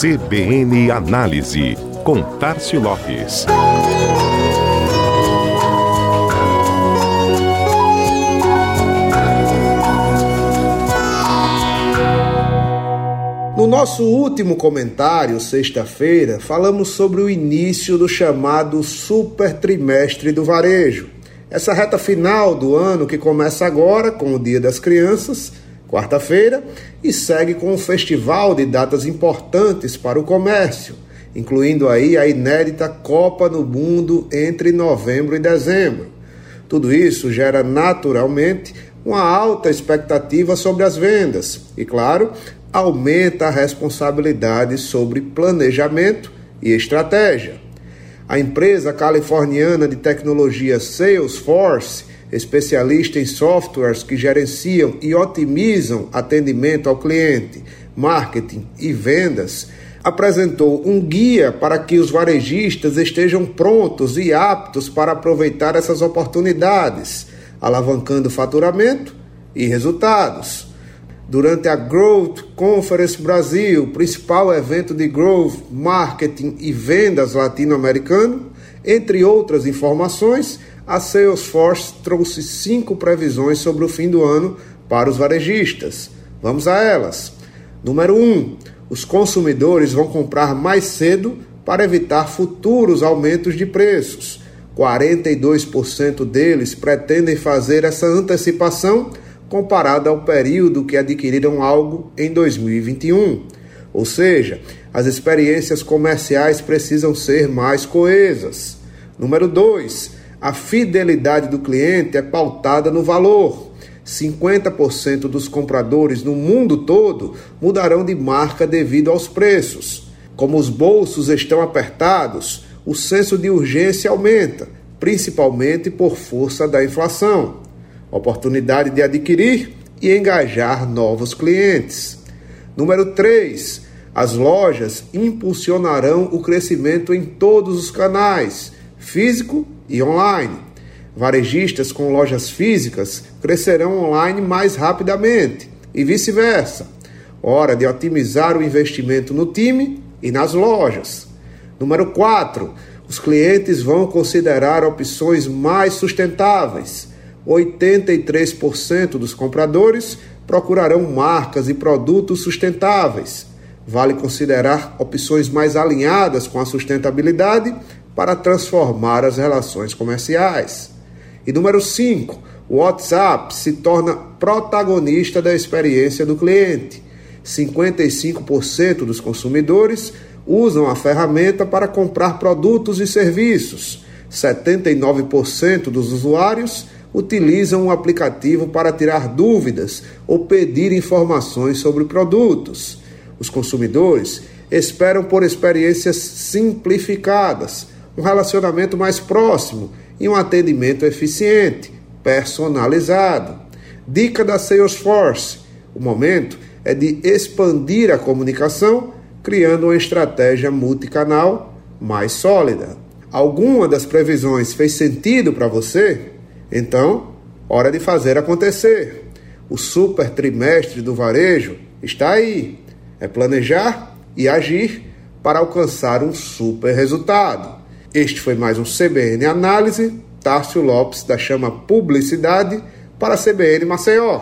CBN Análise, com Tarcio Lopes. No nosso último comentário, sexta-feira, falamos sobre o início do chamado super trimestre do varejo. Essa reta final do ano que começa agora com o Dia das Crianças, quarta-feira, e segue com um festival de datas importantes para o comércio, incluindo aí a inédita Copa no Mundo entre novembro e dezembro. Tudo isso gera naturalmente uma alta expectativa sobre as vendas e, claro, aumenta a responsabilidade sobre planejamento e estratégia. A empresa californiana de tecnologia Salesforce, especialista em softwares que gerenciam e otimizam atendimento ao cliente, marketing e vendas, apresentou um guia para que os varejistas estejam prontos e aptos para aproveitar essas oportunidades, alavancando faturamento e resultados durante a Growth Conference Brasil, principal evento de growth, marketing e vendas latino-americano. Entre outras informações, a Salesforce trouxe cinco previsões sobre o fim do ano para os varejistas. Vamos a elas. Número 1. Um, os consumidores vão comprar mais cedo para evitar futuros aumentos de preços. 42% deles pretendem fazer essa antecipação comparada ao período que adquiriram algo em 2021. Ou seja, as experiências comerciais precisam ser mais coesas. Número 2. A fidelidade do cliente é pautada no valor. 50% dos compradores no mundo todo mudarão de marca devido aos preços. Como os bolsos estão apertados, o senso de urgência aumenta, principalmente por força da inflação oportunidade de adquirir e engajar novos clientes. Número 3. As lojas impulsionarão o crescimento em todos os canais, físico e online. Varejistas com lojas físicas crescerão online mais rapidamente e vice-versa. Hora de otimizar o investimento no time e nas lojas. Número 4. Os clientes vão considerar opções mais sustentáveis 83% dos compradores procurarão marcas e produtos sustentáveis. Vale considerar opções mais alinhadas com a sustentabilidade para transformar as relações comerciais. E número 5, o WhatsApp se torna protagonista da experiência do cliente. 55% dos consumidores usam a ferramenta para comprar produtos e serviços. 79% dos usuários utilizam o aplicativo para tirar dúvidas ou pedir informações sobre produtos. Os consumidores esperam por experiências simplificadas, um relacionamento mais próximo e um atendimento eficiente, personalizado. Dica da Salesforce: o momento é de expandir a comunicação, criando uma estratégia multicanal mais sólida. Alguma das previsões fez sentido para você? Então, hora de fazer acontecer. O super trimestre do varejo está aí. É planejar e agir para alcançar um super resultado. Este foi mais um CBN Análise. Tárcio Lopes da Chama Publicidade para a CBN Maceió.